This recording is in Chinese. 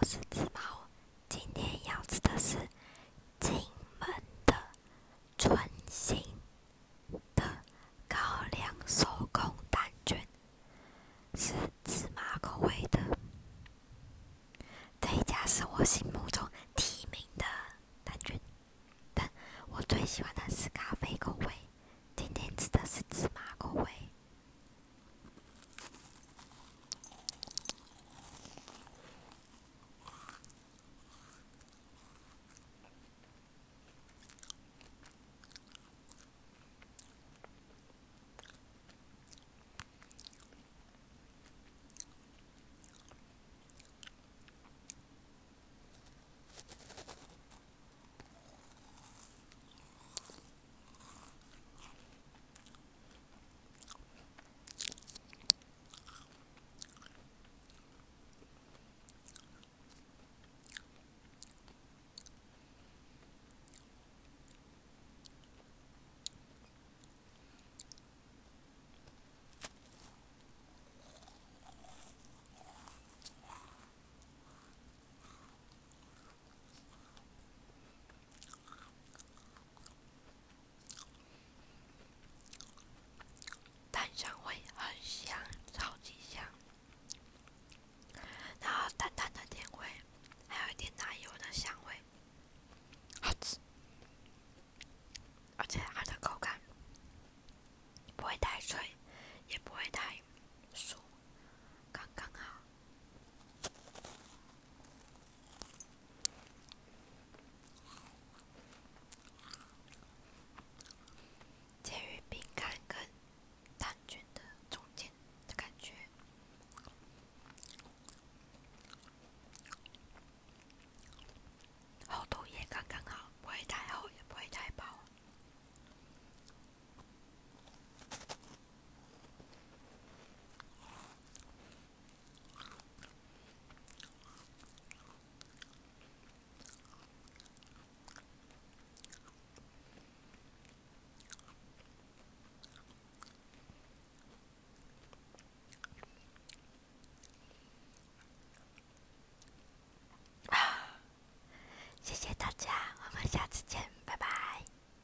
我是芝麻今天要吃的是进门的春心的高粱手工蛋卷是芝麻口味的。这一家是我心目中第一名的蛋卷但我最喜欢的是咖啡口味今天吃的是